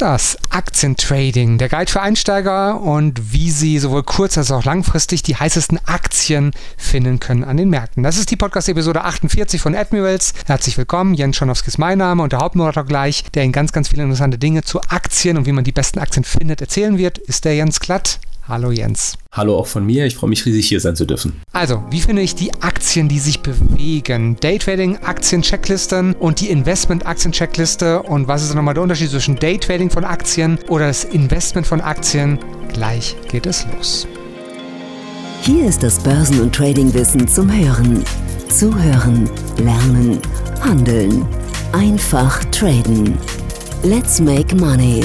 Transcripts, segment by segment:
Das Aktientrading, der Guide für Einsteiger und wie Sie sowohl kurz- als auch langfristig die heißesten Aktien finden können an den Märkten. Das ist die Podcast-Episode 48 von Admirals. Herzlich willkommen, Jens Schonowski ist mein Name und der Hauptmoderator gleich, der Ihnen ganz, ganz viele interessante Dinge zu Aktien und wie man die besten Aktien findet, erzählen wird, ist der Jens Klatt. Hallo Jens. Hallo auch von mir, ich freue mich riesig hier sein zu dürfen. Also, wie finde ich die Aktien, die sich bewegen? Daytrading, Aktien-Checklisten und die Investment-Aktien-Checkliste. Und was ist nochmal der Unterschied zwischen Daytrading von Aktien oder das Investment von Aktien? Gleich geht es los. Hier ist das Börsen- und Trading-Wissen zum Hören. Zuhören, lernen, handeln. Einfach traden. Let's make money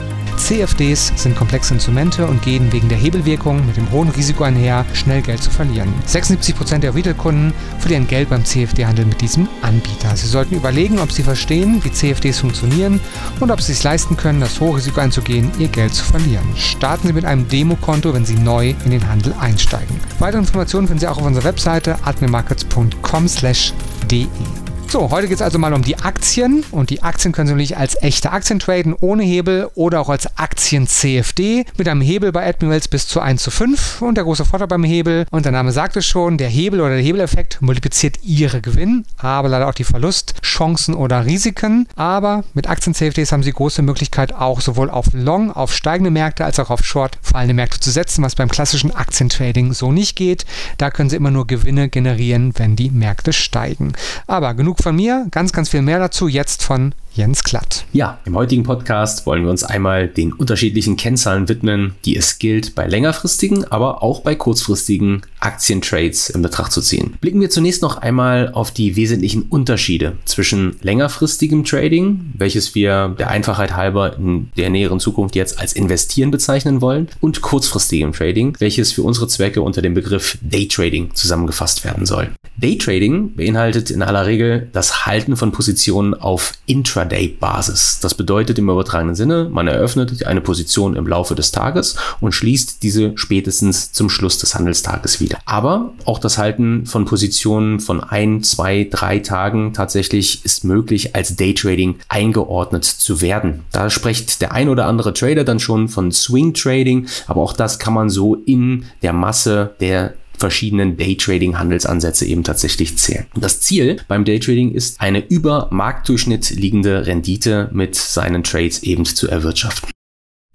CFDs sind komplexe Instrumente und gehen wegen der Hebelwirkung mit dem hohen Risiko einher, schnell Geld zu verlieren. 76% der Retail-Kunden verlieren Geld beim CFD-Handel mit diesem Anbieter. Sie sollten überlegen, ob Sie verstehen, wie CFDs funktionieren und ob Sie es leisten können, das hohe Risiko einzugehen, Ihr Geld zu verlieren. Starten Sie mit einem Demokonto, wenn Sie neu in den Handel einsteigen. Weitere Informationen finden Sie auch auf unserer Webseite admirmarkets.com/de. So, heute geht es also mal um die Aktien und die Aktien können Sie natürlich als echte Aktien traden, ohne Hebel oder auch als Aktien-CFD mit einem Hebel bei Admirals bis zu 1 zu 5 und der große Vorteil beim Hebel und der Name sagt es schon, der Hebel oder der Hebeleffekt multipliziert Ihre Gewinn, aber leider auch die Verlustchancen oder Risiken, aber mit Aktien-CFDs haben Sie große Möglichkeit auch sowohl auf Long, auf steigende Märkte als auch auf Short fallende Märkte zu setzen, was beim klassischen Aktientrading so nicht geht. Da können Sie immer nur Gewinne generieren, wenn die Märkte steigen. Aber genug von mir. Ganz, ganz viel mehr dazu jetzt von Jens Klatt. Ja, im heutigen Podcast wollen wir uns einmal den unterschiedlichen Kennzahlen widmen, die es gilt, bei längerfristigen, aber auch bei kurzfristigen Aktientrades in Betracht zu ziehen. Blicken wir zunächst noch einmal auf die wesentlichen Unterschiede zwischen längerfristigem Trading, welches wir der Einfachheit halber in der näheren Zukunft jetzt als investieren bezeichnen wollen, und kurzfristigem Trading, welches für unsere Zwecke unter dem Begriff Daytrading zusammengefasst werden soll. Daytrading beinhaltet in aller Regel das Halten von Positionen auf Intraday-Basis. Das bedeutet im übertragenen Sinne, man eröffnet eine Position im Laufe des Tages und schließt diese spätestens zum Schluss des Handelstages wieder. Aber auch das Halten von Positionen von ein, zwei, drei Tagen tatsächlich ist möglich als Daytrading eingeordnet zu werden. Da spricht der ein oder andere Trader dann schon von Swing Trading, aber auch das kann man so in der Masse der verschiedenen Daytrading-Handelsansätze eben tatsächlich zählen. Das Ziel beim Daytrading ist, eine über Marktdurchschnitt liegende Rendite mit seinen Trades eben zu erwirtschaften.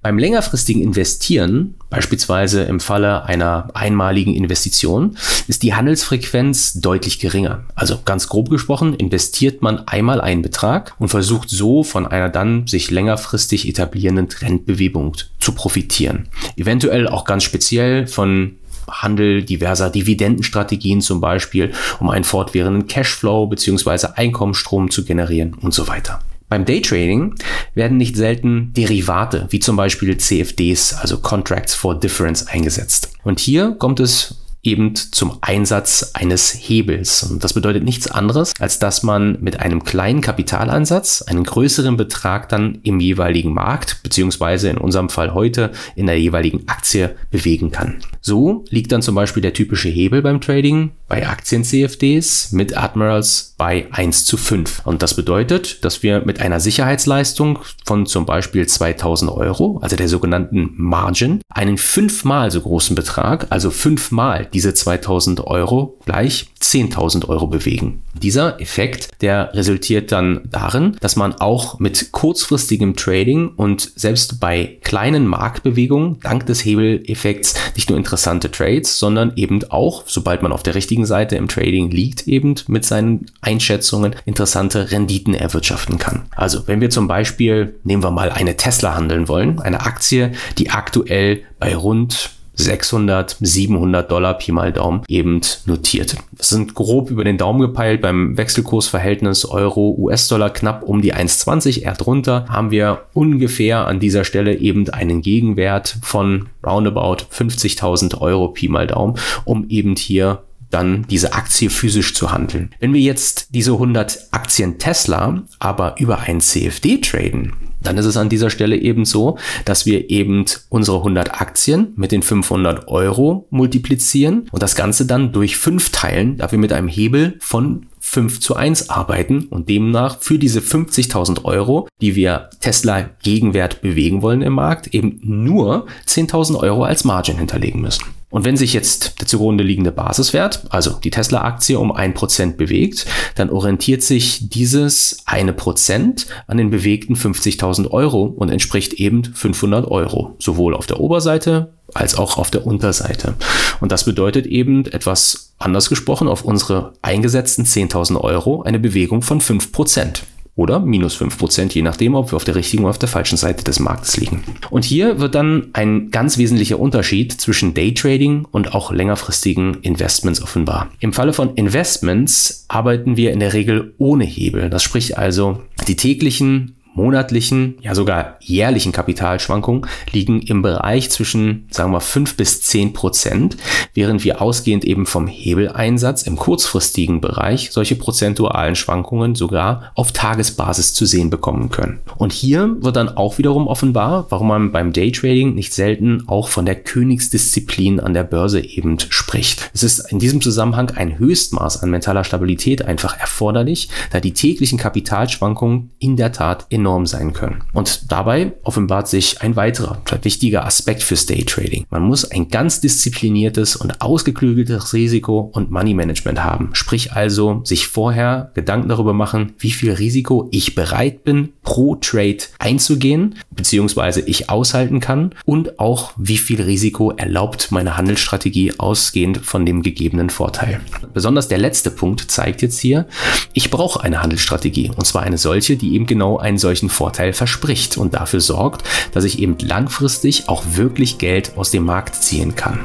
Beim längerfristigen Investieren, beispielsweise im Falle einer einmaligen Investition, ist die Handelsfrequenz deutlich geringer. Also ganz grob gesprochen, investiert man einmal einen Betrag und versucht so von einer dann sich längerfristig etablierenden Trendbewegung zu profitieren. Eventuell auch ganz speziell von Handel diverser Dividendenstrategien zum Beispiel, um einen fortwährenden Cashflow bzw. Einkommensstrom zu generieren und so weiter. Beim Daytrading werden nicht selten Derivate wie zum Beispiel CFDs, also Contracts for Difference, eingesetzt. Und hier kommt es eben zum Einsatz eines Hebels. Und das bedeutet nichts anderes, als dass man mit einem kleinen Kapitalansatz einen größeren Betrag dann im jeweiligen Markt, beziehungsweise in unserem Fall heute in der jeweiligen Aktie bewegen kann. So liegt dann zum Beispiel der typische Hebel beim Trading bei Aktien-CFDs mit Admirals bei 1 zu 5. Und das bedeutet, dass wir mit einer Sicherheitsleistung von zum Beispiel 2000 Euro, also der sogenannten Margin, einen fünfmal so großen Betrag, also fünfmal diese 2000 Euro gleich 10.000 Euro bewegen. Dieser Effekt, der resultiert dann darin, dass man auch mit kurzfristigem Trading und selbst bei kleinen Marktbewegungen dank des Hebeleffekts nicht nur interessante Trades, sondern eben auch, sobald man auf der richtigen Seite im Trading liegt, eben mit seinen Einschätzungen interessante Renditen erwirtschaften kann. Also wenn wir zum Beispiel, nehmen wir mal eine Tesla handeln wollen, eine Aktie, die aktuell bei rund 600, 700 Dollar Pi mal Daumen eben notiert. Das sind grob über den Daumen gepeilt beim Wechselkursverhältnis Euro US-Dollar knapp um die 1,20. Eher drunter haben wir ungefähr an dieser Stelle eben einen Gegenwert von roundabout 50.000 Euro Pi mal Daumen, um eben hier dann diese Aktie physisch zu handeln. Wenn wir jetzt diese 100 Aktien Tesla aber über ein CFD traden, dann ist es an dieser Stelle eben so, dass wir eben unsere 100 Aktien mit den 500 Euro multiplizieren und das Ganze dann durch 5 teilen, da wir mit einem Hebel von 5 zu 1 arbeiten und demnach für diese 50.000 Euro, die wir Tesla Gegenwert bewegen wollen im Markt, eben nur 10.000 Euro als Margin hinterlegen müssen. Und wenn sich jetzt der zugrunde liegende Basiswert, also die Tesla-Aktie, um ein Prozent bewegt, dann orientiert sich dieses eine Prozent an den bewegten 50.000 Euro und entspricht eben 500 Euro, sowohl auf der Oberseite als auch auf der Unterseite. Und das bedeutet eben etwas anders gesprochen auf unsere eingesetzten 10.000 Euro eine Bewegung von 5 Prozent oder minus 5%, je nachdem, ob wir auf der richtigen oder auf der falschen Seite des Marktes liegen. Und hier wird dann ein ganz wesentlicher Unterschied zwischen Daytrading und auch längerfristigen Investments offenbar. Im Falle von Investments arbeiten wir in der Regel ohne Hebel. Das spricht also, die täglichen monatlichen, ja sogar jährlichen Kapitalschwankungen liegen im Bereich zwischen, sagen wir, 5 bis 10 Prozent, während wir ausgehend eben vom Hebeleinsatz im kurzfristigen Bereich solche prozentualen Schwankungen sogar auf Tagesbasis zu sehen bekommen können. Und hier wird dann auch wiederum offenbar, warum man beim Daytrading nicht selten auch von der Königsdisziplin an der Börse eben spricht. Es ist in diesem Zusammenhang ein Höchstmaß an mentaler Stabilität einfach erforderlich, da die täglichen Kapitalschwankungen in der Tat enorm enorm sein können. Und dabei offenbart sich ein weiterer wichtiger Aspekt fürs Daytrading. Man muss ein ganz diszipliniertes und ausgeklügeltes Risiko- und Money-Management haben. Sprich also sich vorher Gedanken darüber machen, wie viel Risiko ich bereit bin, pro Trade einzugehen, beziehungsweise ich aushalten kann und auch wie viel Risiko erlaubt meine Handelsstrategie ausgehend von dem gegebenen Vorteil. Besonders der letzte Punkt zeigt jetzt hier, ich brauche eine Handelsstrategie und zwar eine solche, die eben genau einen solchen solchen Vorteil verspricht und dafür sorgt, dass ich eben langfristig auch wirklich Geld aus dem Markt ziehen kann.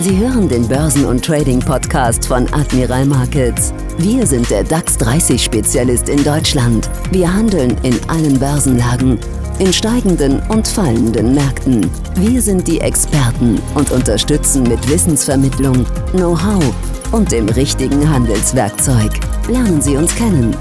Sie hören den Börsen- und Trading-Podcast von Admiral Markets. Wir sind der DAX 30-Spezialist in Deutschland. Wir handeln in allen Börsenlagen, in steigenden und fallenden Märkten. Wir sind die Experten und unterstützen mit Wissensvermittlung, Know-how und dem richtigen Handelswerkzeug. Lernen Sie uns kennen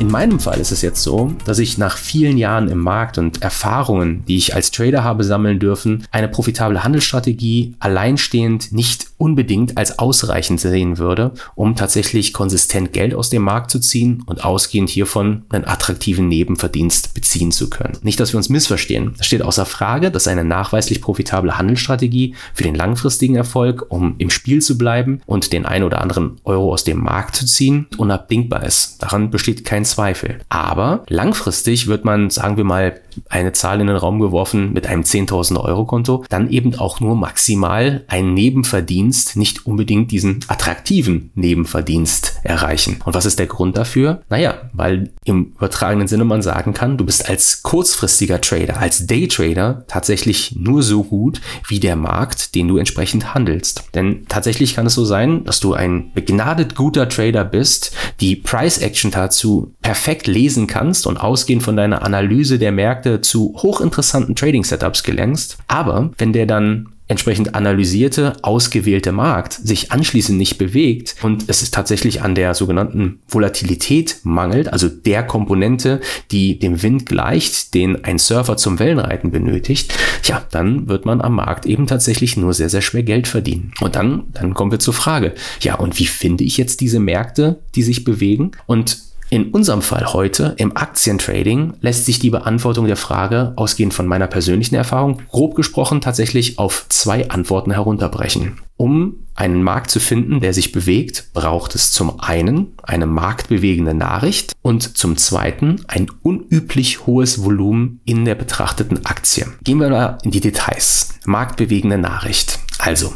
in meinem Fall ist es jetzt so, dass ich nach vielen Jahren im Markt und Erfahrungen, die ich als Trader habe sammeln dürfen, eine profitable Handelsstrategie alleinstehend nicht unbedingt als ausreichend sehen würde, um tatsächlich konsistent Geld aus dem Markt zu ziehen und ausgehend hiervon einen attraktiven Nebenverdienst beziehen zu können. Nicht, dass wir uns missverstehen. Es steht außer Frage, dass eine nachweislich profitable Handelsstrategie für den langfristigen Erfolg, um im Spiel zu bleiben und den ein oder anderen Euro aus dem Markt zu ziehen, unabdingbar ist. Daran besteht kein Zweifel. Aber langfristig wird man, sagen wir mal, eine Zahl in den Raum geworfen mit einem 10.000 Euro Konto, dann eben auch nur maximal einen Nebenverdienst, nicht unbedingt diesen attraktiven Nebenverdienst erreichen. Und was ist der Grund dafür? Naja, weil im übertragenen Sinne man sagen kann, du bist als kurzfristiger Trader, als Daytrader tatsächlich nur so gut wie der Markt, den du entsprechend handelst. Denn tatsächlich kann es so sein, dass du ein begnadet guter Trader bist, die Price Action dazu perfekt lesen kannst und ausgehend von deiner Analyse der Märkte zu hochinteressanten Trading Setups gelangst. Aber wenn der dann entsprechend analysierte, ausgewählte Markt sich anschließend nicht bewegt und es ist tatsächlich an der sogenannten Volatilität mangelt, also der Komponente, die dem Wind gleicht, den ein Surfer zum Wellenreiten benötigt, ja, dann wird man am Markt eben tatsächlich nur sehr, sehr schwer Geld verdienen. Und dann, dann kommen wir zur Frage, ja, und wie finde ich jetzt diese Märkte, die sich bewegen? Und in unserem Fall heute im Aktientrading lässt sich die Beantwortung der Frage, ausgehend von meiner persönlichen Erfahrung, grob gesprochen tatsächlich auf zwei Antworten herunterbrechen. Um einen Markt zu finden, der sich bewegt, braucht es zum einen eine marktbewegende Nachricht und zum zweiten ein unüblich hohes Volumen in der betrachteten Aktie. Gehen wir mal in die Details. Marktbewegende Nachricht. Also,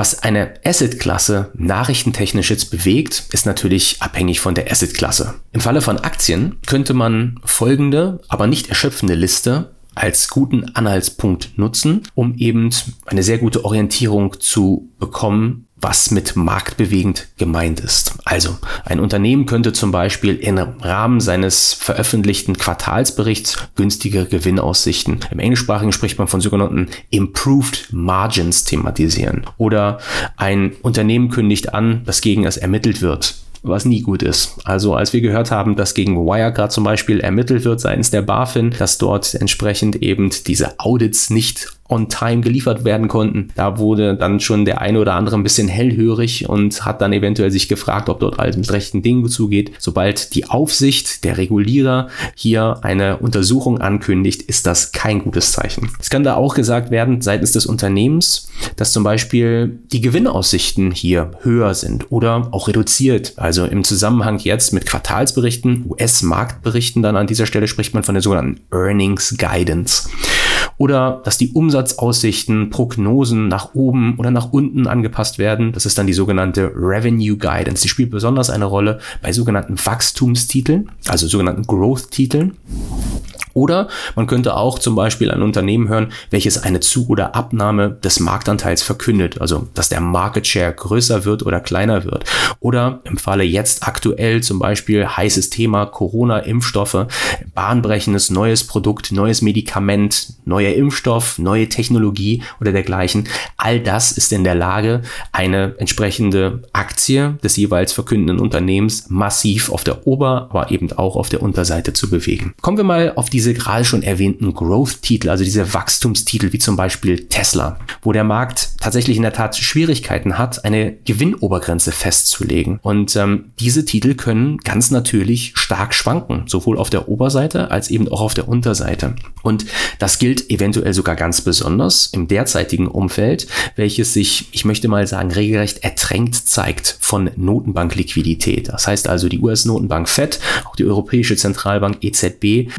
was eine Asset-Klasse nachrichtentechnisch jetzt bewegt, ist natürlich abhängig von der Asset-Klasse. Im Falle von Aktien könnte man folgende, aber nicht erschöpfende Liste als guten Anhaltspunkt nutzen, um eben eine sehr gute Orientierung zu bekommen, was mit marktbewegend gemeint ist. Also ein Unternehmen könnte zum Beispiel im Rahmen seines veröffentlichten Quartalsberichts günstige Gewinnaussichten, im Englischsprachigen spricht man von sogenannten Improved Margins thematisieren. Oder ein Unternehmen kündigt an, dass gegen es ermittelt wird was nie gut ist. Also als wir gehört haben, dass gegen Wirecard zum Beispiel ermittelt wird seitens der BaFin, dass dort entsprechend eben diese Audits nicht on time geliefert werden konnten. Da wurde dann schon der eine oder andere ein bisschen hellhörig und hat dann eventuell sich gefragt, ob dort alles mit rechten Dingen zugeht. Sobald die Aufsicht, der Regulierer hier eine Untersuchung ankündigt, ist das kein gutes Zeichen. Es kann da auch gesagt werden seitens des Unternehmens, dass zum Beispiel die Gewinnaussichten hier höher sind oder auch reduziert. Also im Zusammenhang jetzt mit Quartalsberichten, US-Marktberichten dann an dieser Stelle spricht man von der sogenannten Earnings Guidance. Oder dass die Umsatz Umsatzaussichten, Prognosen nach oben oder nach unten angepasst werden. Das ist dann die sogenannte Revenue Guidance. Die spielt besonders eine Rolle bei sogenannten Wachstumstiteln, also sogenannten Growth-Titeln. Oder man könnte auch zum Beispiel ein Unternehmen hören, welches eine Zu- oder Abnahme des Marktanteils verkündet, also dass der Market Share größer wird oder kleiner wird. Oder im Falle jetzt aktuell zum Beispiel heißes Thema Corona-Impfstoffe, bahnbrechendes neues Produkt, neues Medikament, neuer Impfstoff, neue Technologie oder dergleichen. All das ist in der Lage, eine entsprechende Aktie des jeweils verkündenden Unternehmens massiv auf der Ober-, aber eben auch auf der Unterseite zu bewegen. Kommen wir mal auf diese gerade schon erwähnten Growth-Titel, also diese Wachstumstitel wie zum Beispiel Tesla, wo der Markt tatsächlich in der Tat Schwierigkeiten hat, eine Gewinnobergrenze festzulegen. Und ähm, diese Titel können ganz natürlich stark schwanken, sowohl auf der Oberseite als eben auch auf der Unterseite. Und das gilt eventuell sogar ganz besonders im derzeitigen Umfeld, welches sich, ich möchte mal sagen, regelrecht ertränkt zeigt von Notenbankliquidität. Das heißt also, die US-Notenbank Fed, auch die Europäische Zentralbank EZB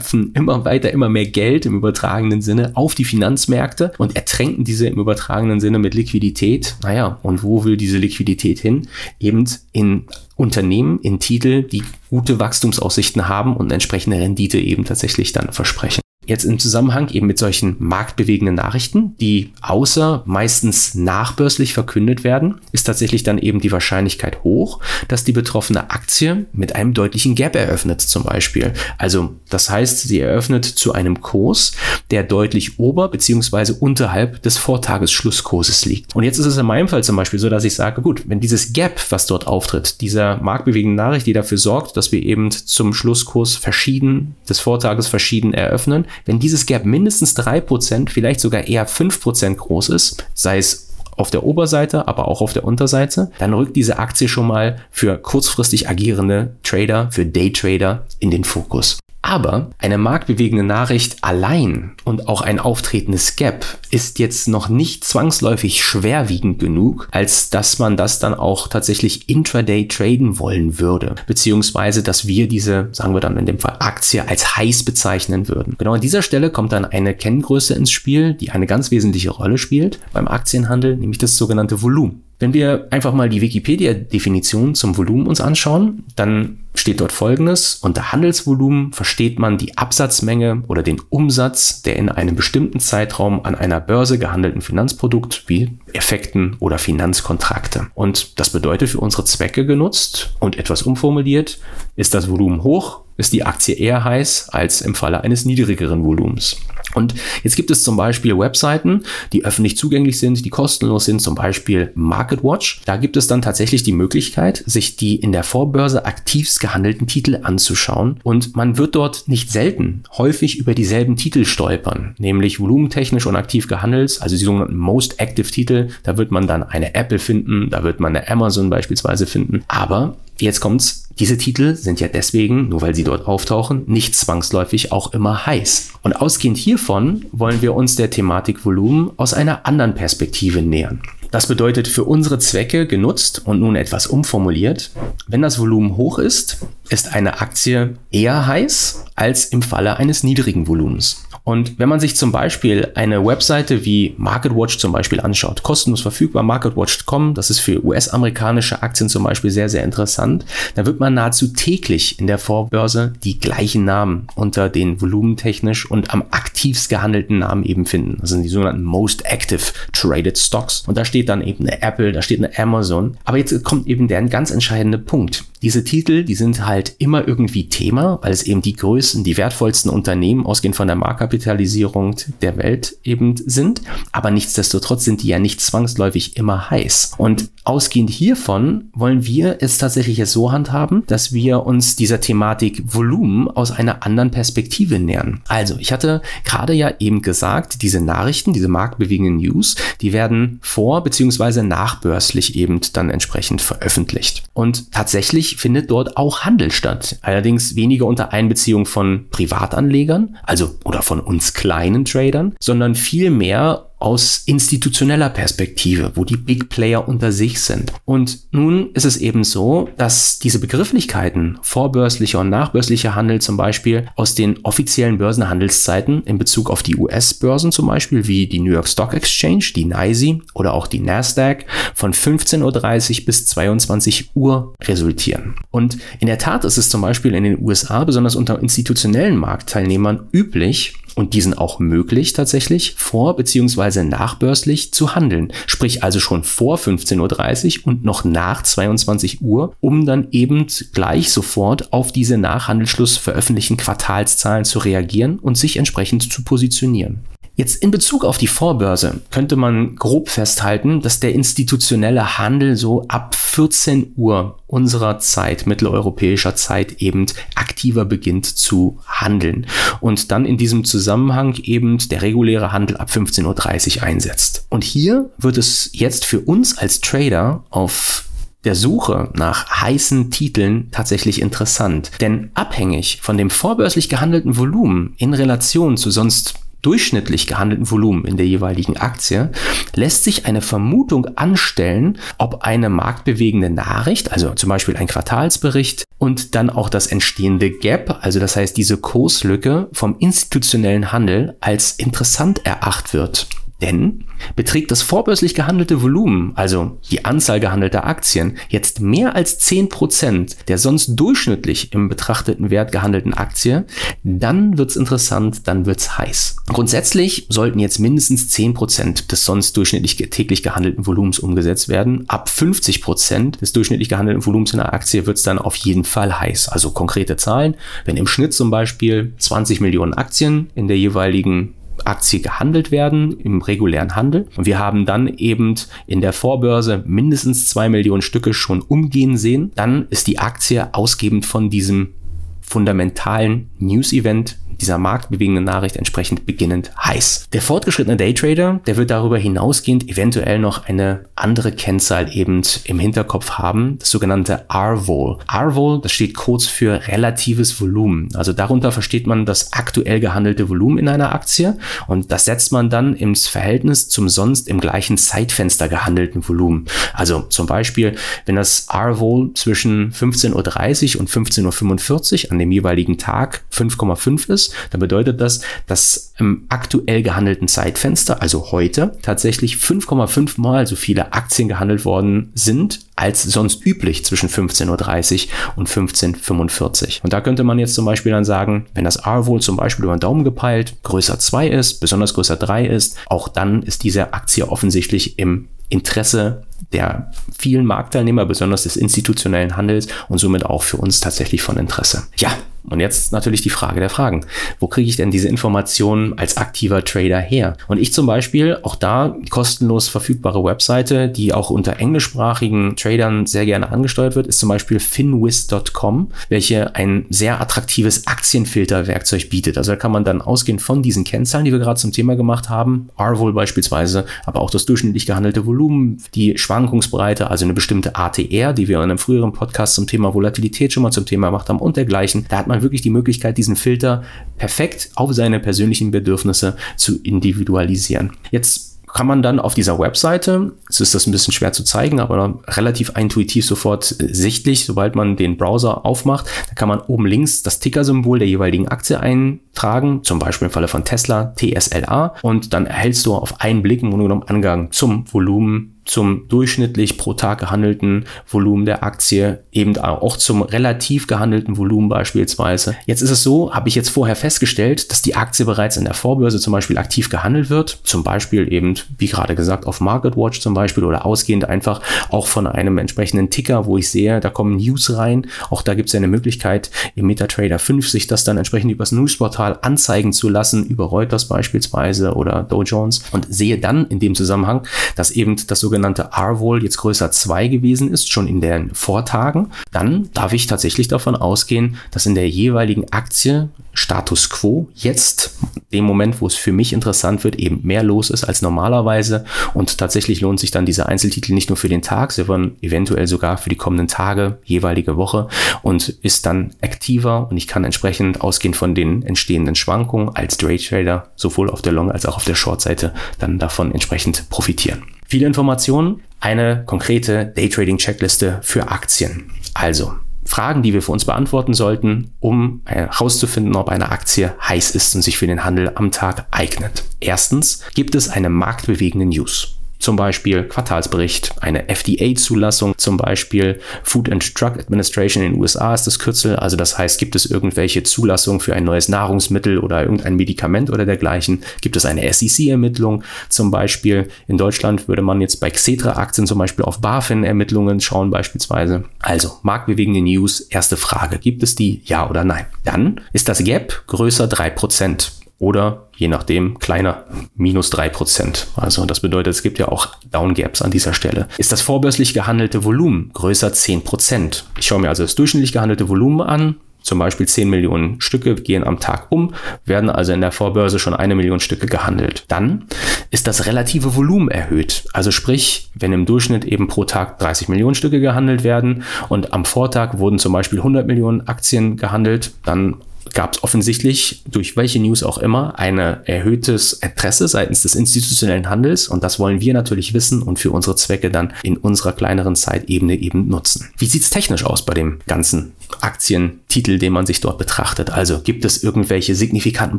schöpfen immer weiter, immer mehr Geld im übertragenen Sinne auf die Finanzmärkte und ertränken diese im übertragenen Sinne mit Liquidität. Naja, und wo will diese Liquidität hin? Eben in Unternehmen, in Titel, die gute Wachstumsaussichten haben und entsprechende Rendite eben tatsächlich dann versprechen. Jetzt im Zusammenhang eben mit solchen marktbewegenden Nachrichten, die außer meistens nachbörslich verkündet werden, ist tatsächlich dann eben die Wahrscheinlichkeit hoch, dass die betroffene Aktie mit einem deutlichen Gap eröffnet zum Beispiel. Also das heißt, sie eröffnet zu einem Kurs, der deutlich ober bzw. unterhalb des Vortagesschlusskurses liegt. Und jetzt ist es in meinem Fall zum Beispiel so, dass ich sage, gut, wenn dieses Gap, was dort auftritt, dieser marktbewegende Nachricht, die dafür sorgt, dass wir eben zum Schlusskurs verschieden, des Vortages verschieden eröffnen, wenn dieses Gap mindestens 3%, vielleicht sogar eher 5% groß ist, sei es auf der Oberseite, aber auch auf der Unterseite, dann rückt diese Aktie schon mal für kurzfristig agierende Trader, für Daytrader in den Fokus. Aber eine marktbewegende Nachricht allein und auch ein auftretendes Gap ist jetzt noch nicht zwangsläufig schwerwiegend genug, als dass man das dann auch tatsächlich intraday traden wollen würde. Beziehungsweise, dass wir diese, sagen wir dann in dem Fall Aktie als heiß bezeichnen würden. Genau an dieser Stelle kommt dann eine Kenngröße ins Spiel, die eine ganz wesentliche Rolle spielt beim Aktienhandel, nämlich das sogenannte Volumen. Wenn wir einfach mal die Wikipedia-Definition zum Volumen uns anschauen, dann steht dort folgendes. Unter Handelsvolumen versteht man die Absatzmenge oder den Umsatz der in einem bestimmten Zeitraum an einer Börse gehandelten Finanzprodukt wie Effekten oder Finanzkontrakte. Und das bedeutet für unsere Zwecke genutzt und etwas umformuliert, ist das Volumen hoch, ist die Aktie eher heiß als im Falle eines niedrigeren Volumens. Und jetzt gibt es zum Beispiel Webseiten, die öffentlich zugänglich sind, die kostenlos sind, zum Beispiel MarketWatch. Da gibt es dann tatsächlich die Möglichkeit, sich die in der Vorbörse aktivst gehandelten Titel anzuschauen. Und man wird dort nicht selten häufig über dieselben Titel stolpern, nämlich volumentechnisch und aktiv gehandelt, also die sogenannten Most Active Titel. Da wird man dann eine Apple finden, da wird man eine Amazon beispielsweise finden. Aber Jetzt kommt's, diese Titel sind ja deswegen, nur weil sie dort auftauchen, nicht zwangsläufig auch immer heiß. Und ausgehend hiervon wollen wir uns der Thematik Volumen aus einer anderen Perspektive nähern. Das bedeutet für unsere Zwecke genutzt und nun etwas umformuliert, wenn das Volumen hoch ist, ist eine Aktie eher heiß als im Falle eines niedrigen Volumens. Und wenn man sich zum Beispiel eine Webseite wie MarketWatch zum Beispiel anschaut, kostenlos verfügbar, marketwatch.com, das ist für US-amerikanische Aktien zum Beispiel sehr, sehr interessant, dann wird man nahezu täglich in der Vorbörse die gleichen Namen unter den volumentechnisch und am aktivst gehandelten Namen eben finden. Das sind die sogenannten Most Active Traded Stocks. Und da steht dann eben eine Apple, da steht eine Amazon. Aber jetzt kommt eben der ganz entscheidende Punkt. Diese Titel, die sind halt immer irgendwie Thema, weil es eben die größten, die wertvollsten Unternehmen ausgehend von der Marktkapitalisierung der Welt eben sind. Aber nichtsdestotrotz sind die ja nicht zwangsläufig immer heiß. Und ausgehend hiervon wollen wir es tatsächlich so handhaben, dass wir uns dieser Thematik Volumen aus einer anderen Perspektive nähern. Also, ich hatte gerade ja eben gesagt, diese Nachrichten, diese marktbewegenden News, die werden vor- bzw. nachbörslich eben dann entsprechend veröffentlicht. Und tatsächlich findet dort auch Handel statt. Allerdings weniger unter Einbeziehung von Privatanlegern, also oder von uns kleinen Tradern, sondern viel mehr aus institutioneller Perspektive, wo die Big Player unter sich sind. Und nun ist es eben so, dass diese Begrifflichkeiten vorbörslicher und nachbörslicher Handel zum Beispiel aus den offiziellen Börsenhandelszeiten in Bezug auf die US-Börsen zum Beispiel wie die New York Stock Exchange, die NYSE oder auch die Nasdaq von 15.30 Uhr bis 22 Uhr resultieren. Und in der Tat ist es zum Beispiel in den USA besonders unter institutionellen Marktteilnehmern üblich, und diesen auch möglich tatsächlich vor bzw. nachbörslich zu handeln. Sprich also schon vor 15.30 Uhr und noch nach 22 Uhr, um dann eben gleich sofort auf diese nach Handelsschluss veröffentlichten Quartalszahlen zu reagieren und sich entsprechend zu positionieren. Jetzt in Bezug auf die Vorbörse könnte man grob festhalten, dass der institutionelle Handel so ab 14 Uhr unserer Zeit, mitteleuropäischer Zeit eben aktiver beginnt zu handeln und dann in diesem Zusammenhang eben der reguläre Handel ab 15.30 Uhr einsetzt. Und hier wird es jetzt für uns als Trader auf der Suche nach heißen Titeln tatsächlich interessant. Denn abhängig von dem vorbörslich gehandelten Volumen in Relation zu sonst durchschnittlich gehandelten Volumen in der jeweiligen Aktie, lässt sich eine Vermutung anstellen, ob eine marktbewegende Nachricht, also zum Beispiel ein Quartalsbericht und dann auch das entstehende Gap, also das heißt diese Kurslücke vom institutionellen Handel als interessant eracht wird. Denn beträgt das vorbörslich gehandelte Volumen, also die Anzahl gehandelter Aktien, jetzt mehr als 10% der sonst durchschnittlich im betrachteten Wert gehandelten Aktie, dann wird's interessant, dann wird's heiß. Grundsätzlich sollten jetzt mindestens 10% des sonst durchschnittlich täglich gehandelten Volumens umgesetzt werden. Ab 50% des durchschnittlich gehandelten Volumens in einer Aktie wird's dann auf jeden Fall heiß. Also konkrete Zahlen, wenn im Schnitt zum Beispiel 20 Millionen Aktien in der jeweiligen Aktie gehandelt werden im regulären Handel. Und wir haben dann eben in der Vorbörse mindestens zwei Millionen Stücke schon umgehen sehen. Dann ist die Aktie ausgebend von diesem fundamentalen News-Event dieser marktbewegenden Nachricht entsprechend beginnend heiß. Der fortgeschrittene Daytrader, der wird darüber hinausgehend eventuell noch eine andere Kennzahl eben im Hinterkopf haben, das sogenannte R-Vol. R-Vol, das steht kurz für relatives Volumen. Also darunter versteht man das aktuell gehandelte Volumen in einer Aktie und das setzt man dann ins Verhältnis zum sonst im gleichen Zeitfenster gehandelten Volumen. Also zum Beispiel, wenn das R-Vol zwischen 15.30 Uhr und 15.45 Uhr an dem jeweiligen Tag 5,5 ist, dann bedeutet das, dass im aktuell gehandelten Zeitfenster, also heute, tatsächlich 5,5 mal so viele Aktien gehandelt worden sind als sonst üblich zwischen 15.30 Uhr und 15.45 Uhr. Und da könnte man jetzt zum Beispiel dann sagen, wenn das R wohl zum Beispiel über den Daumen gepeilt größer 2 ist, besonders größer 3 ist, auch dann ist diese Aktie offensichtlich im Interesse der vielen Marktteilnehmer, besonders des institutionellen Handels und somit auch für uns tatsächlich von Interesse. Ja, und jetzt natürlich die Frage der Fragen. Wo kriege ich denn diese Informationen als aktiver Trader her? Und ich zum Beispiel, auch da kostenlos verfügbare Webseite, die auch unter englischsprachigen Tradern sehr gerne angesteuert wird, ist zum Beispiel finwiz.com, welche ein sehr attraktives Aktienfilterwerkzeug bietet. Also da kann man dann ausgehend von diesen Kennzahlen, die wir gerade zum Thema gemacht haben, RVOL beispielsweise, aber auch das durchschnittlich gehandelte Volumen, die Schwankungsbreite, also eine bestimmte ATR, die wir in einem früheren Podcast zum Thema Volatilität schon mal zum Thema gemacht haben und dergleichen. Da hat man wirklich die Möglichkeit, diesen Filter perfekt auf seine persönlichen Bedürfnisse zu individualisieren. Jetzt kann man dann auf dieser Webseite, es ist das ein bisschen schwer zu zeigen, aber relativ intuitiv sofort sichtlich, sobald man den Browser aufmacht, da kann man oben links das Ticker-Symbol der jeweiligen Aktie ein tragen, zum Beispiel im Falle von Tesla TSLA und dann erhältst du auf einen Blick im Grunde genommen Angang zum Volumen zum durchschnittlich pro Tag gehandelten Volumen der Aktie, eben auch zum relativ gehandelten Volumen beispielsweise. Jetzt ist es so, habe ich jetzt vorher festgestellt, dass die Aktie bereits in der Vorbörse zum Beispiel aktiv gehandelt wird, zum Beispiel eben, wie gerade gesagt, auf MarketWatch zum Beispiel oder ausgehend einfach auch von einem entsprechenden Ticker, wo ich sehe, da kommen News rein. Auch da gibt es ja eine Möglichkeit, im MetaTrader 5 sich das dann entsprechend übers Newsportal anzeigen zu lassen, über Reuters beispielsweise oder Dow Jones und sehe dann in dem Zusammenhang, dass eben das sogenannte sogenannte R-Wohl jetzt größer 2 gewesen ist, schon in den Vortagen, dann darf ich tatsächlich davon ausgehen, dass in der jeweiligen Aktie Status Quo jetzt, dem Moment, wo es für mich interessant wird, eben mehr los ist als normalerweise. Und tatsächlich lohnt sich dann dieser Einzeltitel nicht nur für den Tag, sondern eventuell sogar für die kommenden Tage, jeweilige Woche und ist dann aktiver und ich kann entsprechend ausgehend von den entstehenden Schwankungen als Day Trader sowohl auf der Long als auch auf der Short Seite dann davon entsprechend profitieren. Viele Informationen, eine konkrete Daytrading-Checkliste für Aktien. Also Fragen, die wir für uns beantworten sollten, um herauszufinden, ob eine Aktie heiß ist und sich für den Handel am Tag eignet. Erstens, gibt es eine marktbewegende News? Zum Beispiel Quartalsbericht, eine FDA-Zulassung, zum Beispiel Food and Drug Administration in den USA ist das Kürzel. Also das heißt, gibt es irgendwelche Zulassungen für ein neues Nahrungsmittel oder irgendein Medikament oder dergleichen? Gibt es eine SEC-Ermittlung? Zum Beispiel in Deutschland würde man jetzt bei Xetra-Aktien zum Beispiel auf BaFin-Ermittlungen schauen beispielsweise. Also marktbewegende News, erste Frage. Gibt es die? Ja oder nein? Dann ist das Gap größer 3% oder je nachdem kleiner, minus drei Prozent. Also das bedeutet, es gibt ja auch Downgaps an dieser Stelle. Ist das vorbörslich gehandelte Volumen größer zehn Prozent? Ich schaue mir also das durchschnittlich gehandelte Volumen an, zum Beispiel 10 Millionen Stücke gehen am Tag um, werden also in der Vorbörse schon eine Million Stücke gehandelt. Dann ist das relative Volumen erhöht. Also sprich, wenn im Durchschnitt eben pro Tag 30 Millionen Stücke gehandelt werden und am Vortag wurden zum Beispiel 100 Millionen Aktien gehandelt, dann gab es offensichtlich durch welche News auch immer ein erhöhtes Interesse seitens des institutionellen Handels und das wollen wir natürlich wissen und für unsere Zwecke dann in unserer kleineren Zeitebene eben nutzen. Wie sieht es technisch aus bei dem ganzen Aktientitel, den man sich dort betrachtet? Also gibt es irgendwelche signifikanten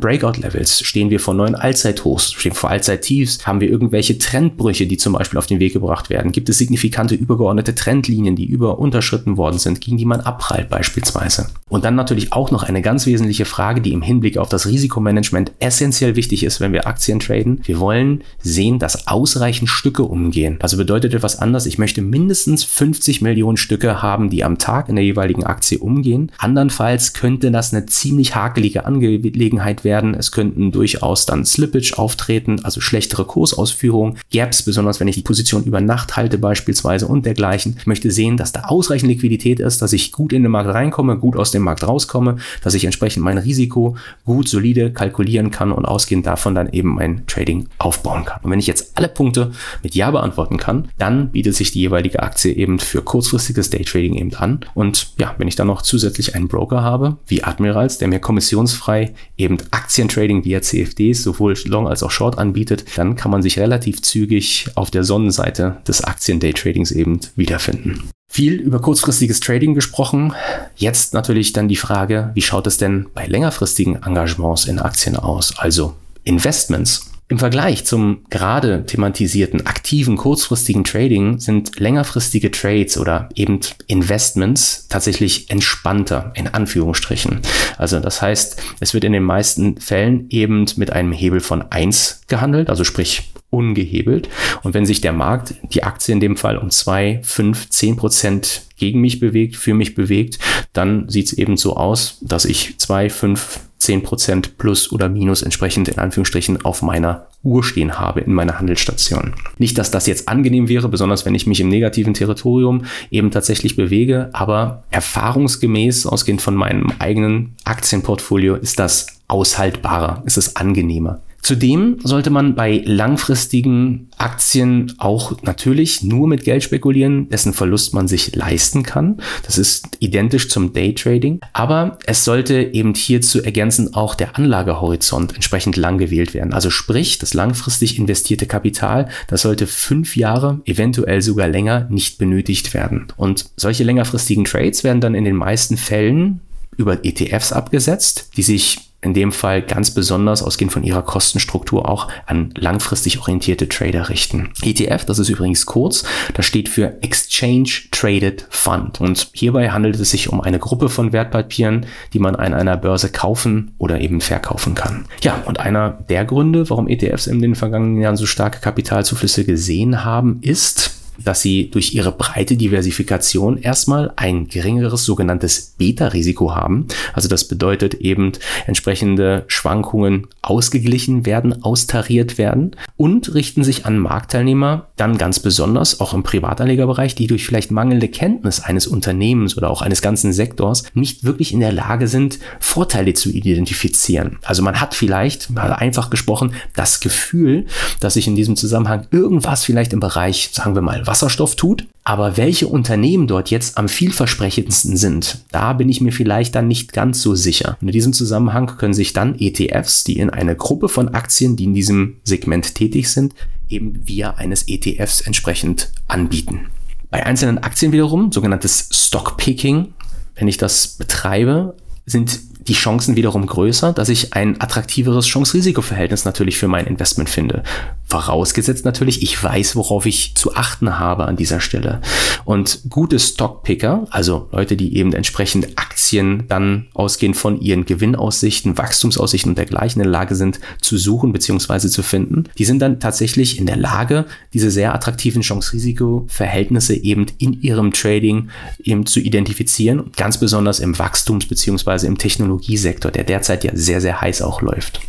Breakout-Levels? Stehen wir vor neuen Allzeithochs? Stehen wir vor Allzeittiefs? Haben wir irgendwelche Trendbrüche, die zum Beispiel auf den Weg gebracht werden? Gibt es signifikante übergeordnete Trendlinien, die über unterschritten worden sind, gegen die man abprallt beispielsweise? Und dann natürlich auch noch eine ganz wesentliche Frage, die im Hinblick auf das Risikomanagement essentiell wichtig ist, wenn wir Aktien traden. Wir wollen sehen, dass ausreichend Stücke umgehen. Also bedeutet etwas anders. Ich möchte mindestens 50 Millionen Stücke haben, die am Tag in der jeweiligen Aktie umgehen. Andernfalls könnte das eine ziemlich hakelige Angelegenheit werden. Es könnten durchaus dann Slippage auftreten, also schlechtere Kursausführungen, Gaps, besonders wenn ich die Position über Nacht halte beispielsweise und dergleichen. Ich möchte sehen, dass da ausreichend Liquidität ist, dass ich gut in den Markt reinkomme, gut aus dem Markt rauskomme, dass ich entsprechend mein Risiko gut solide kalkulieren kann und ausgehend davon dann eben mein Trading aufbauen kann. Und wenn ich jetzt alle Punkte mit Ja beantworten kann, dann bietet sich die jeweilige Aktie eben für kurzfristiges Daytrading eben an. Und ja, wenn ich dann noch zusätzlich einen Broker habe, wie Admirals, der mir kommissionsfrei eben Aktientrading via CFDs sowohl Long als auch Short anbietet, dann kann man sich relativ zügig auf der Sonnenseite des Aktien-Daytradings eben wiederfinden. Viel über kurzfristiges Trading gesprochen. Jetzt natürlich dann die Frage, wie schaut es denn bei längerfristigen Engagements in Aktien aus? Also Investments. Im Vergleich zum gerade thematisierten aktiven kurzfristigen Trading sind längerfristige Trades oder eben Investments tatsächlich entspannter in Anführungsstrichen. Also das heißt, es wird in den meisten Fällen eben mit einem Hebel von 1 gehandelt, also sprich ungehebelt. Und wenn sich der Markt, die Aktie in dem Fall um zwei, fünf, zehn Prozent gegen mich bewegt, für mich bewegt, dann sieht es eben so aus, dass ich zwei, fünf, zehn Prozent plus oder minus entsprechend in Anführungsstrichen auf meiner Uhr stehen habe in meiner Handelsstation. Nicht, dass das jetzt angenehm wäre, besonders wenn ich mich im negativen Territorium eben tatsächlich bewege, aber erfahrungsgemäß, ausgehend von meinem eigenen Aktienportfolio, ist das aushaltbarer, ist es angenehmer. Zudem sollte man bei langfristigen Aktien auch natürlich nur mit Geld spekulieren, dessen Verlust man sich leisten kann. Das ist identisch zum Daytrading. Aber es sollte eben hierzu ergänzend auch der Anlagehorizont entsprechend lang gewählt werden. Also sprich, das langfristig investierte Kapital, das sollte fünf Jahre, eventuell sogar länger, nicht benötigt werden. Und solche längerfristigen Trades werden dann in den meisten Fällen über ETFs abgesetzt, die sich in dem Fall ganz besonders ausgehend von ihrer Kostenstruktur auch an langfristig orientierte Trader richten. ETF, das ist übrigens kurz, das steht für Exchange Traded Fund und hierbei handelt es sich um eine Gruppe von Wertpapieren, die man an einer Börse kaufen oder eben verkaufen kann. Ja, und einer der Gründe, warum ETFs in den vergangenen Jahren so starke Kapitalzuflüsse gesehen haben, ist, dass sie durch ihre breite Diversifikation erstmal ein geringeres sogenanntes Beta-Risiko haben. Also das bedeutet eben entsprechende Schwankungen ausgeglichen werden, austariert werden und richten sich an Marktteilnehmer dann ganz besonders auch im Privatanlegerbereich, die durch vielleicht mangelnde Kenntnis eines Unternehmens oder auch eines ganzen Sektors nicht wirklich in der Lage sind, Vorteile zu identifizieren. Also man hat vielleicht, mal einfach gesprochen, das Gefühl, dass sich in diesem Zusammenhang irgendwas vielleicht im Bereich, sagen wir mal, Wasserstoff tut. Aber welche Unternehmen dort jetzt am vielversprechendsten sind, da bin ich mir vielleicht dann nicht ganz so sicher. Und in diesem Zusammenhang können sich dann ETFs, die in eine Gruppe von Aktien, die in diesem Segment tätig sind, eben via eines ETFs entsprechend anbieten. Bei einzelnen Aktien wiederum, sogenanntes Stockpicking, wenn ich das betreibe, sind die Chancen wiederum größer, dass ich ein attraktiveres Chance-Risiko-Verhältnis natürlich für mein Investment finde. Vorausgesetzt natürlich, ich weiß, worauf ich zu achten habe an dieser Stelle. Und gute Stockpicker, also Leute, die eben entsprechend Aktien dann ausgehend von ihren Gewinnaussichten, Wachstumsaussichten und dergleichen in der Lage sind zu suchen bzw. zu finden, die sind dann tatsächlich in der Lage, diese sehr attraktiven Chance-Risiko-Verhältnisse eben in ihrem Trading eben zu identifizieren, ganz besonders im Wachstums- bzw. im Technologiesektor, der derzeit ja sehr, sehr heiß auch läuft.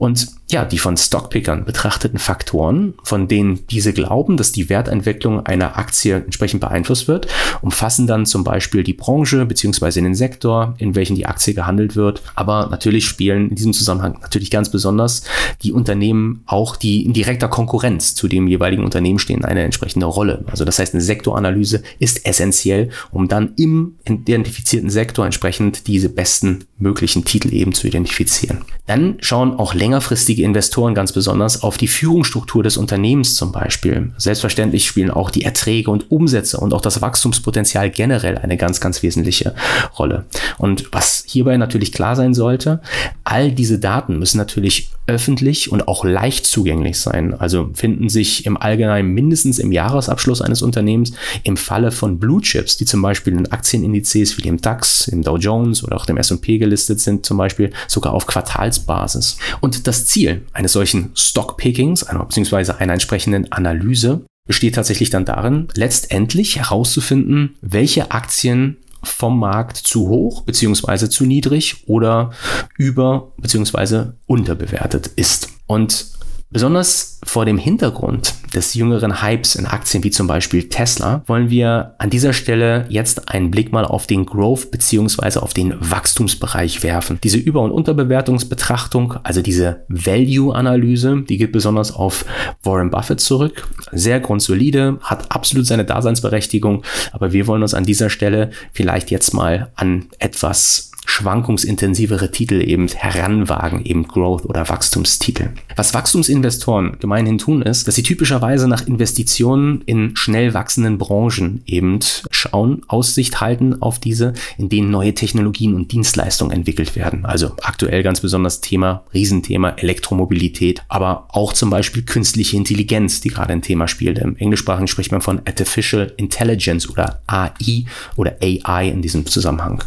Und ja, die von Stockpickern betrachteten Faktoren, von denen diese glauben, dass die Wertentwicklung einer Aktie entsprechend beeinflusst wird, umfassen dann zum Beispiel die Branche bzw. den Sektor, in welchen die Aktie gehandelt wird. Aber natürlich spielen in diesem Zusammenhang natürlich ganz besonders die Unternehmen auch, die in direkter Konkurrenz zu dem jeweiligen Unternehmen stehen, eine entsprechende Rolle. Also das heißt, eine Sektoranalyse ist essentiell, um dann im identifizierten Sektor entsprechend diese besten möglichen Titel eben zu identifizieren. Dann schauen auch längerfristige Investoren ganz besonders auf die Führungsstruktur des Unternehmens zum Beispiel. Selbstverständlich spielen auch die Erträge und Umsätze und auch das Wachstumspotenzial generell eine ganz, ganz wesentliche Rolle. Und was hierbei natürlich klar sein sollte, all diese Daten müssen natürlich öffentlich und auch leicht zugänglich sein. Also finden sich im Allgemeinen mindestens im Jahresabschluss eines Unternehmens im Falle von Blue Chips, die zum Beispiel in Aktienindizes wie dem DAX, im Dow Jones oder auch dem S&P gelistet sind, zum Beispiel sogar auf Quartalsbasis. Und das Ziel eines solchen Stockpickings, einer, beziehungsweise einer entsprechenden Analyse, besteht tatsächlich dann darin, letztendlich herauszufinden, welche Aktien vom Markt zu hoch beziehungsweise zu niedrig oder über beziehungsweise unterbewertet ist. Und Besonders vor dem Hintergrund des jüngeren Hypes in Aktien wie zum Beispiel Tesla wollen wir an dieser Stelle jetzt einen Blick mal auf den Growth bzw. auf den Wachstumsbereich werfen. Diese Über- und Unterbewertungsbetrachtung, also diese Value-Analyse, die geht besonders auf Warren Buffett zurück. Sehr grundsolide, hat absolut seine Daseinsberechtigung, aber wir wollen uns an dieser Stelle vielleicht jetzt mal an etwas schwankungsintensivere Titel eben heranwagen, eben Growth- oder Wachstumstitel. Was Wachstumsinvestoren gemeinhin tun, ist, dass sie typischerweise nach Investitionen in schnell wachsenden Branchen eben schauen, Aussicht halten auf diese, in denen neue Technologien und Dienstleistungen entwickelt werden. Also aktuell ganz besonders Thema, Riesenthema Elektromobilität, aber auch zum Beispiel künstliche Intelligenz, die gerade ein Thema spielt. Im Englischsprachigen spricht man von Artificial Intelligence oder AI oder AI in diesem Zusammenhang.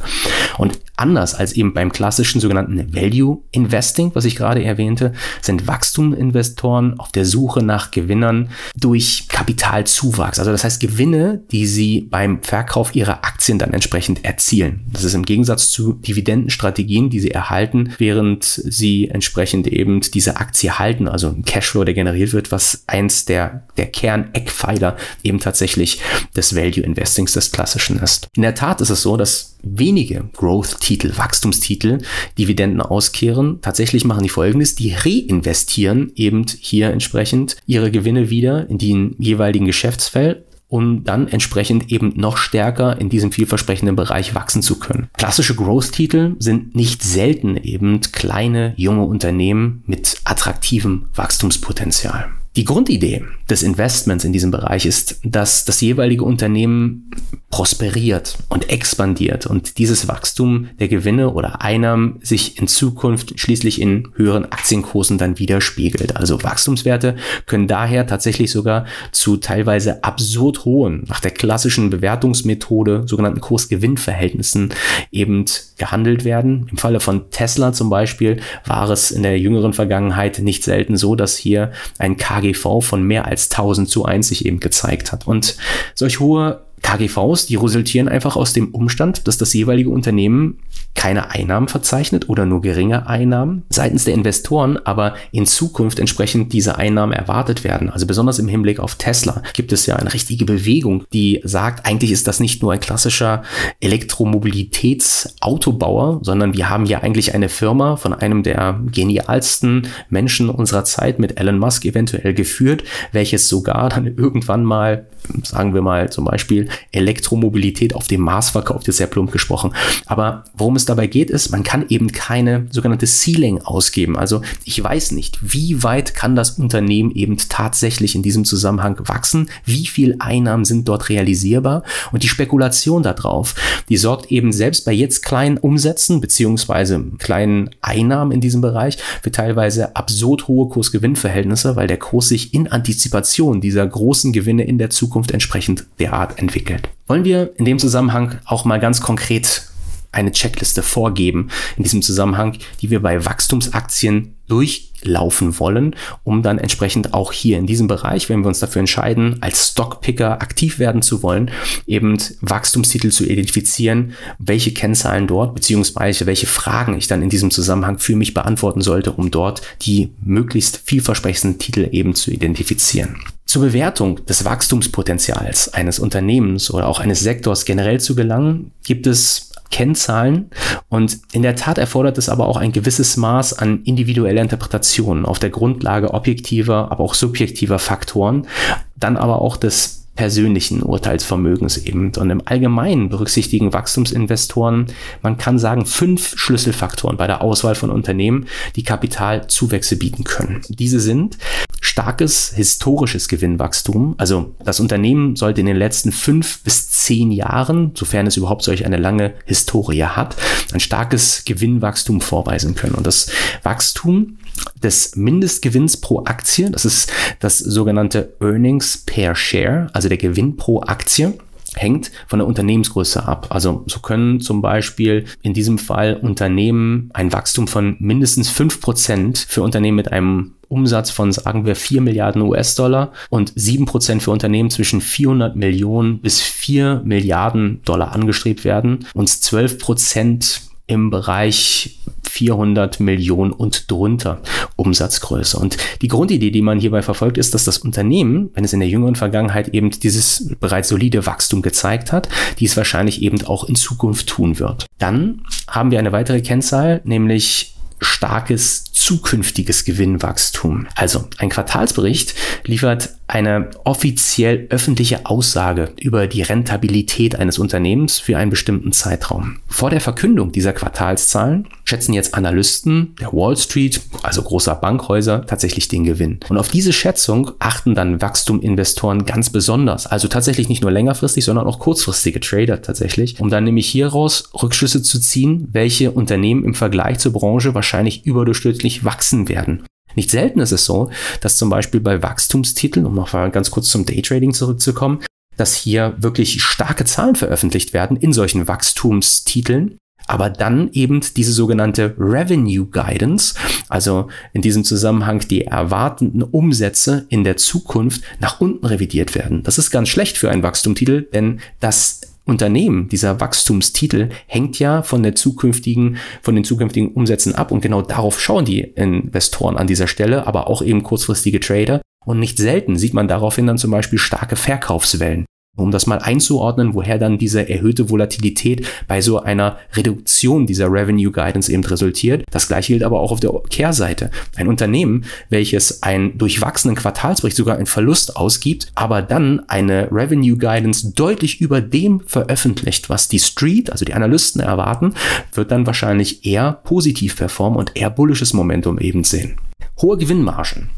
Und anders als eben beim klassischen sogenannten Value Investing, was ich gerade erwähnte, sind Wachstuminvestoren auf der Suche nach Gewinnern durch Kapitalzuwachs. Also das heißt Gewinne, die sie beim Verkauf ihrer Aktien dann entsprechend erzielen. Das ist im Gegensatz zu Dividendenstrategien, die sie erhalten, während sie entsprechend eben diese Aktie halten, also ein Cashflow, der generiert wird, was eins der, der Kerneckpfeiler eben tatsächlich des Value Investings des klassischen ist. In der Tat ist es so, dass wenige Growth-Titel, Wachstumstitel Dividenden auskehren. Tatsächlich machen die folgendes, die reinvestieren eben hier entsprechend ihre Gewinne wieder in den jeweiligen Geschäftsfeld um dann entsprechend eben noch stärker in diesem vielversprechenden Bereich wachsen zu können. Klassische Growth-Titel sind nicht selten eben kleine, junge Unternehmen mit attraktivem Wachstumspotenzial. Die Grundidee des Investments in diesem Bereich ist, dass das jeweilige Unternehmen prosperiert und expandiert und dieses Wachstum der Gewinne oder Einnahmen sich in Zukunft schließlich in höheren Aktienkursen dann widerspiegelt. Also Wachstumswerte können daher tatsächlich sogar zu teilweise absurd hohen, nach der klassischen Bewertungsmethode sogenannten Kurs-Gewinn-Verhältnissen eben gehandelt werden. Im Falle von Tesla zum Beispiel war es in der jüngeren Vergangenheit nicht selten so, dass hier ein KGV von mehr als 1000 zu 1 sich eben gezeigt hat. Und solch hohe KGVs, die resultieren einfach aus dem Umstand, dass das jeweilige Unternehmen keine Einnahmen verzeichnet oder nur geringe Einnahmen seitens der Investoren, aber in Zukunft entsprechend diese Einnahmen erwartet werden. Also besonders im Hinblick auf Tesla gibt es ja eine richtige Bewegung, die sagt, eigentlich ist das nicht nur ein klassischer Elektromobilitätsautobauer, sondern wir haben ja eigentlich eine Firma von einem der genialsten Menschen unserer Zeit mit Elon Musk eventuell geführt, welches sogar dann irgendwann mal, sagen wir mal zum Beispiel, Elektromobilität auf dem Mars verkauft, ist sehr plump gesprochen. Aber worum es dabei geht, ist, man kann eben keine sogenannte Ceiling ausgeben. Also ich weiß nicht, wie weit kann das Unternehmen eben tatsächlich in diesem Zusammenhang wachsen, wie viel Einnahmen sind dort realisierbar und die Spekulation darauf, die sorgt eben selbst bei jetzt kleinen Umsätzen beziehungsweise kleinen Einnahmen in diesem Bereich für teilweise absurd hohe Kursgewinnverhältnisse, weil der Kurs sich in Antizipation dieser großen Gewinne in der Zukunft entsprechend derart entwickelt entwickelt. Wollen wir in dem Zusammenhang auch mal ganz konkret eine Checkliste vorgeben in diesem Zusammenhang, die wir bei Wachstumsaktien durchlaufen wollen, um dann entsprechend auch hier in diesem Bereich, wenn wir uns dafür entscheiden, als Stockpicker aktiv werden zu wollen, eben Wachstumstitel zu identifizieren, welche Kennzahlen dort beziehungsweise welche Fragen ich dann in diesem Zusammenhang für mich beantworten sollte, um dort die möglichst vielversprechenden Titel eben zu identifizieren. Zur Bewertung des Wachstumspotenzials eines Unternehmens oder auch eines Sektors generell zu gelangen, gibt es Kennzahlen und in der Tat erfordert es aber auch ein gewisses Maß an individueller Interpretation auf der Grundlage objektiver, aber auch subjektiver Faktoren, dann aber auch des persönlichen Urteilsvermögens eben. Und im Allgemeinen berücksichtigen Wachstumsinvestoren, man kann sagen, fünf Schlüsselfaktoren bei der Auswahl von Unternehmen, die Kapitalzuwächse bieten können. Diese sind starkes historisches Gewinnwachstum. Also das Unternehmen sollte in den letzten fünf bis zehn Jahren, sofern es überhaupt solch eine lange Historie hat, ein starkes Gewinnwachstum vorweisen können. Und das Wachstum des Mindestgewinns pro Aktie, das ist das sogenannte Earnings per Share, also der Gewinn pro Aktie hängt von der Unternehmensgröße ab. Also so können zum Beispiel in diesem Fall Unternehmen ein Wachstum von mindestens fünf Prozent für Unternehmen mit einem Umsatz von, sagen wir, 4 Milliarden US-Dollar und 7% für Unternehmen zwischen 400 Millionen bis 4 Milliarden Dollar angestrebt werden und 12% im Bereich 400 Millionen und drunter Umsatzgröße. Und die Grundidee, die man hierbei verfolgt, ist, dass das Unternehmen, wenn es in der jüngeren Vergangenheit eben dieses bereits solide Wachstum gezeigt hat, dies wahrscheinlich eben auch in Zukunft tun wird. Dann haben wir eine weitere Kennzahl, nämlich starkes zukünftiges Gewinnwachstum. Also ein Quartalsbericht liefert eine offiziell öffentliche Aussage über die Rentabilität eines Unternehmens für einen bestimmten Zeitraum. Vor der Verkündung dieser Quartalszahlen schätzen jetzt Analysten der Wall Street, also großer Bankhäuser, tatsächlich den Gewinn. Und auf diese Schätzung achten dann Wachstuminvestoren ganz besonders. Also tatsächlich nicht nur längerfristig, sondern auch kurzfristige Trader tatsächlich, um dann nämlich hieraus Rückschlüsse zu ziehen, welche Unternehmen im Vergleich zur Branche wahrscheinlich überdurchschnittlich wachsen werden. Nicht selten ist es so, dass zum Beispiel bei Wachstumstiteln, um noch mal ganz kurz zum Daytrading zurückzukommen, dass hier wirklich starke Zahlen veröffentlicht werden in solchen Wachstumstiteln, aber dann eben diese sogenannte Revenue Guidance, also in diesem Zusammenhang die erwartenden Umsätze in der Zukunft nach unten revidiert werden. Das ist ganz schlecht für einen Wachstumstitel, denn das Unternehmen, dieser Wachstumstitel hängt ja von der zukünftigen, von den zukünftigen Umsätzen ab und genau darauf schauen die Investoren an dieser Stelle, aber auch eben kurzfristige Trader. Und nicht selten sieht man daraufhin dann zum Beispiel starke Verkaufswellen. Um das mal einzuordnen, woher dann diese erhöhte Volatilität bei so einer Reduktion dieser Revenue Guidance eben resultiert. Das gleiche gilt aber auch auf der Kehrseite. Ein Unternehmen, welches einen durchwachsenen Quartalsbericht sogar in Verlust ausgibt, aber dann eine Revenue Guidance deutlich über dem veröffentlicht, was die Street, also die Analysten erwarten, wird dann wahrscheinlich eher positiv performen und eher bullisches Momentum eben sehen. Hohe Gewinnmargen.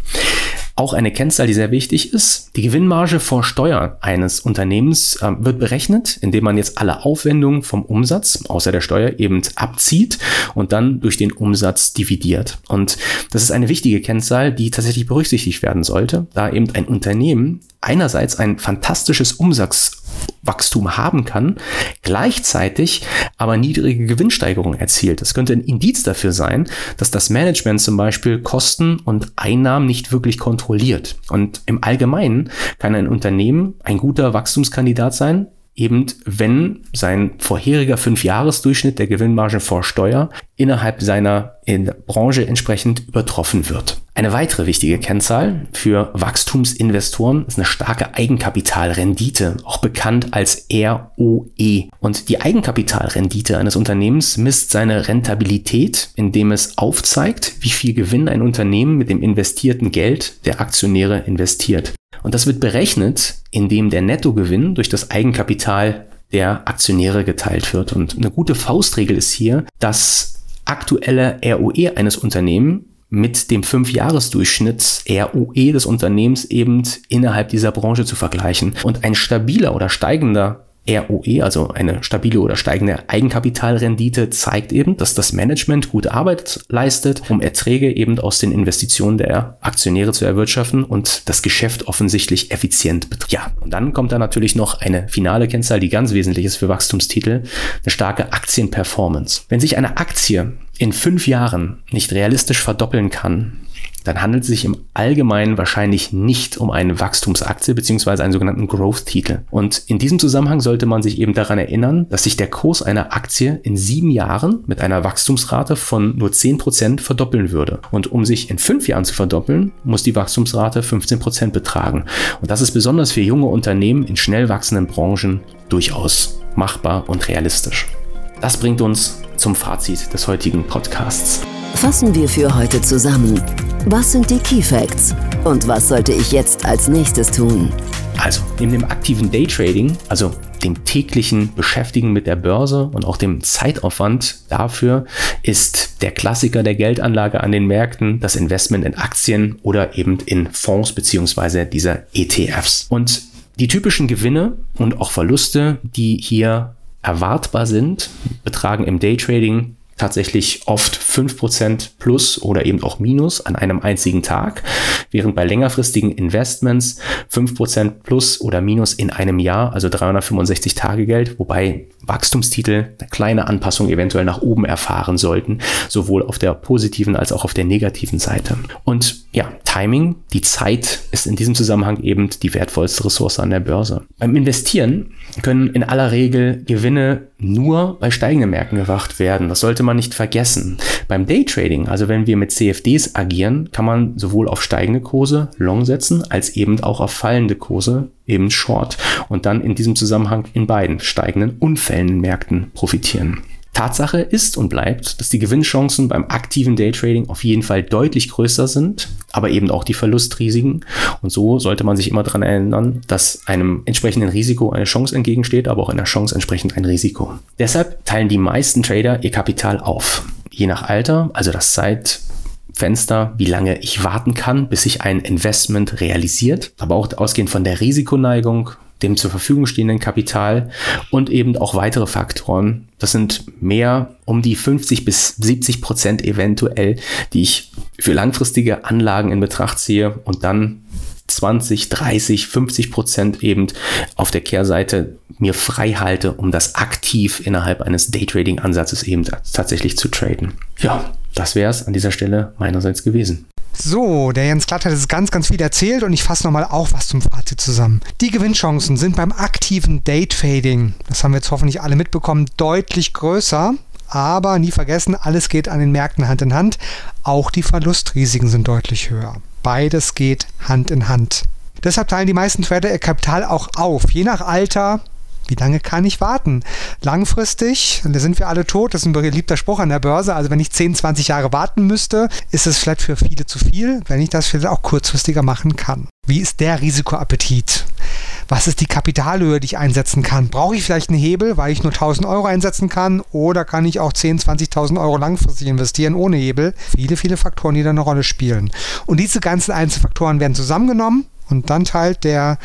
Auch eine Kennzahl, die sehr wichtig ist. Die Gewinnmarge vor Steuer eines Unternehmens äh, wird berechnet, indem man jetzt alle Aufwendungen vom Umsatz, außer der Steuer, eben abzieht und dann durch den Umsatz dividiert. Und das ist eine wichtige Kennzahl, die tatsächlich berücksichtigt werden sollte, da eben ein Unternehmen einerseits ein fantastisches Umsatzwachstum haben kann, gleichzeitig aber niedrige Gewinnsteigerungen erzielt. Das könnte ein Indiz dafür sein, dass das Management zum Beispiel Kosten und Einnahmen nicht wirklich kontrolliert. Und im Allgemeinen kann ein Unternehmen ein guter Wachstumskandidat sein, eben wenn sein vorheriger Fünfjahresdurchschnitt der Gewinnmarge vor Steuer innerhalb seiner in Branche entsprechend übertroffen wird. Eine weitere wichtige Kennzahl für Wachstumsinvestoren ist eine starke Eigenkapitalrendite, auch bekannt als ROE. Und die Eigenkapitalrendite eines Unternehmens misst seine Rentabilität, indem es aufzeigt, wie viel Gewinn ein Unternehmen mit dem investierten Geld der Aktionäre investiert. Und das wird berechnet, indem der Nettogewinn durch das Eigenkapital der Aktionäre geteilt wird. Und eine gute Faustregel ist hier, dass aktuelle ROE eines Unternehmens mit dem 5-Jahres-Durchschnitt ROE des Unternehmens eben innerhalb dieser Branche zu vergleichen. Und ein stabiler oder steigender ROE, also eine stabile oder steigende Eigenkapitalrendite, zeigt eben, dass das Management gute Arbeit leistet, um Erträge eben aus den Investitionen der Aktionäre zu erwirtschaften und das Geschäft offensichtlich effizient betrifft. Ja, und dann kommt da natürlich noch eine finale Kennzahl, die ganz wesentlich ist für Wachstumstitel, eine starke Aktienperformance. Wenn sich eine Aktie in fünf Jahren nicht realistisch verdoppeln kann, dann handelt es sich im Allgemeinen wahrscheinlich nicht um eine Wachstumsaktie beziehungsweise einen sogenannten Growth-Titel. Und in diesem Zusammenhang sollte man sich eben daran erinnern, dass sich der Kurs einer Aktie in sieben Jahren mit einer Wachstumsrate von nur 10% verdoppeln würde. Und um sich in fünf Jahren zu verdoppeln, muss die Wachstumsrate 15% betragen. Und das ist besonders für junge Unternehmen in schnell wachsenden Branchen durchaus machbar und realistisch. Das bringt uns zum Fazit des heutigen Podcasts. Fassen wir für heute zusammen. Was sind die Key Facts? Und was sollte ich jetzt als nächstes tun? Also, neben dem aktiven Daytrading, also dem täglichen Beschäftigen mit der Börse und auch dem Zeitaufwand dafür ist der Klassiker der Geldanlage an den Märkten das Investment in Aktien oder eben in Fonds beziehungsweise dieser ETFs. Und die typischen Gewinne und auch Verluste, die hier erwartbar sind, betragen im Daytrading tatsächlich oft 5% plus oder eben auch minus an einem einzigen Tag, während bei längerfristigen Investments 5% plus oder minus in einem Jahr, also 365 Tage Geld, wobei Wachstumstitel eine kleine Anpassung eventuell nach oben erfahren sollten, sowohl auf der positiven als auch auf der negativen Seite. Und ja, Timing, die Zeit ist in diesem Zusammenhang eben die wertvollste Ressource an der Börse. Beim Investieren können in aller Regel Gewinne nur bei steigenden Märkten gewacht werden. Das sollte man nicht vergessen. Beim Daytrading, also wenn wir mit CFDs agieren, kann man sowohl auf steigende Kurse Long setzen, als eben auch auf fallende Kurse eben Short und dann in diesem Zusammenhang in beiden steigenden und fällenden Märkten profitieren. Tatsache ist und bleibt, dass die Gewinnchancen beim aktiven Daytrading auf jeden Fall deutlich größer sind, aber eben auch die Verlustrisiken. Und so sollte man sich immer daran erinnern, dass einem entsprechenden Risiko eine Chance entgegensteht, aber auch einer Chance entsprechend ein Risiko. Deshalb teilen die meisten Trader ihr Kapital auf. Je nach Alter, also das Zeitfenster, wie lange ich warten kann, bis sich ein Investment realisiert, aber auch ausgehend von der Risikoneigung, dem zur Verfügung stehenden Kapital und eben auch weitere Faktoren. Das sind mehr um die 50 bis 70 Prozent eventuell, die ich für langfristige Anlagen in Betracht ziehe und dann 20, 30, 50 Prozent eben auf der Kehrseite mir frei halte, um das aktiv innerhalb eines Daytrading-Ansatzes eben tatsächlich zu traden. Ja, das wäre es an dieser Stelle meinerseits gewesen. So, der Jens Glatt hat jetzt ganz, ganz viel erzählt und ich fasse nochmal auch was zum Fazit zusammen. Die Gewinnchancen sind beim aktiven Date-Fading, das haben wir jetzt hoffentlich alle mitbekommen, deutlich größer. Aber nie vergessen, alles geht an den Märkten Hand in Hand. Auch die Verlustrisiken sind deutlich höher. Beides geht Hand in Hand. Deshalb teilen die meisten Trader ihr Kapital auch auf, je nach Alter, wie lange kann ich warten? Langfristig, da sind wir alle tot, das ist ein beliebter Spruch an der Börse, also wenn ich 10, 20 Jahre warten müsste, ist es vielleicht für viele zu viel, wenn ich das vielleicht auch kurzfristiger machen kann. Wie ist der Risikoappetit? Was ist die Kapitalhöhe, die ich einsetzen kann? Brauche ich vielleicht einen Hebel, weil ich nur 1000 Euro einsetzen kann? Oder kann ich auch 10.000, 20.000 Euro langfristig investieren ohne Hebel? Viele, viele Faktoren, die da eine Rolle spielen. Und diese ganzen Einzelfaktoren werden zusammengenommen und dann teilt der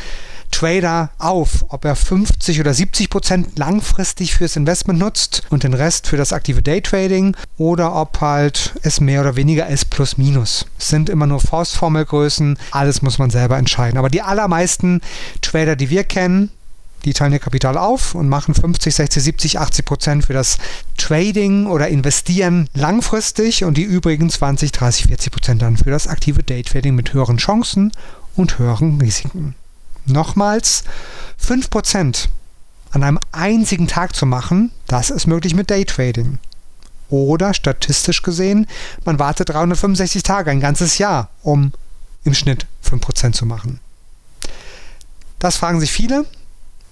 Trader auf, ob er 50 oder 70 Prozent langfristig fürs Investment nutzt und den Rest für das aktive Daytrading oder ob halt es mehr oder weniger ist plus minus. Es sind immer nur Faustformelgrößen, alles muss man selber entscheiden. Aber die allermeisten Trader, die wir kennen, die teilen ihr Kapital auf und machen 50, 60, 70, 80 Prozent für das Trading oder Investieren langfristig und die übrigen 20, 30, 40 Prozent dann für das aktive Daytrading mit höheren Chancen und höheren Risiken nochmals 5% an einem einzigen Tag zu machen, das ist möglich mit Daytrading. Oder statistisch gesehen, man wartet 365 Tage, ein ganzes Jahr, um im Schnitt 5% zu machen. Das fragen sich viele.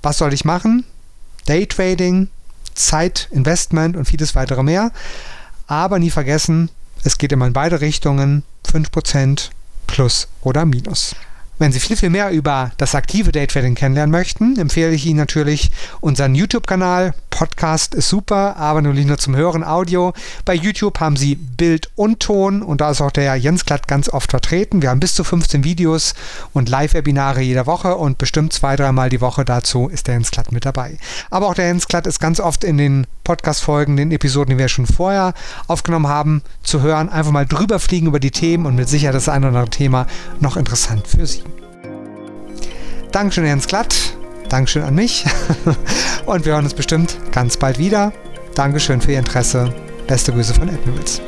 Was soll ich machen? Daytrading, Zeit, Investment und vieles weitere mehr. Aber nie vergessen, es geht immer in beide Richtungen, 5% plus oder minus. Wenn Sie viel, viel mehr über das aktive Daytrading kennenlernen möchten, empfehle ich Ihnen natürlich unseren YouTube-Kanal. Podcast ist super, aber nur nicht nur zum Hören Audio. Bei YouTube haben Sie Bild und Ton und da ist auch der Jens Klatt ganz oft vertreten. Wir haben bis zu 15 Videos und Live-Webinare jede Woche und bestimmt zwei, dreimal die Woche dazu ist der Jens Klatt mit dabei. Aber auch der Jens Klatt ist ganz oft in den Podcast-Folgen, den Episoden, die wir schon vorher aufgenommen haben, zu hören. Einfach mal drüber fliegen über die Themen und mit Sicherheit das ein oder andere Thema noch interessant für Sie. Dankeschön, Jens Glatt. Dankeschön an mich. Und wir hören uns bestimmt ganz bald wieder. Dankeschön für Ihr Interesse. Beste Grüße von Admirals.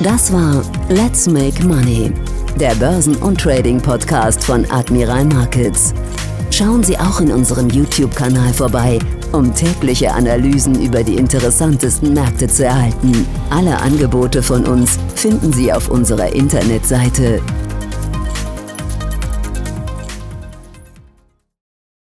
Das war Let's Make Money, der Börsen- und Trading-Podcast von Admiral Markets. Schauen Sie auch in unserem YouTube-Kanal vorbei, um tägliche Analysen über die interessantesten Märkte zu erhalten. Alle Angebote von uns finden Sie auf unserer Internetseite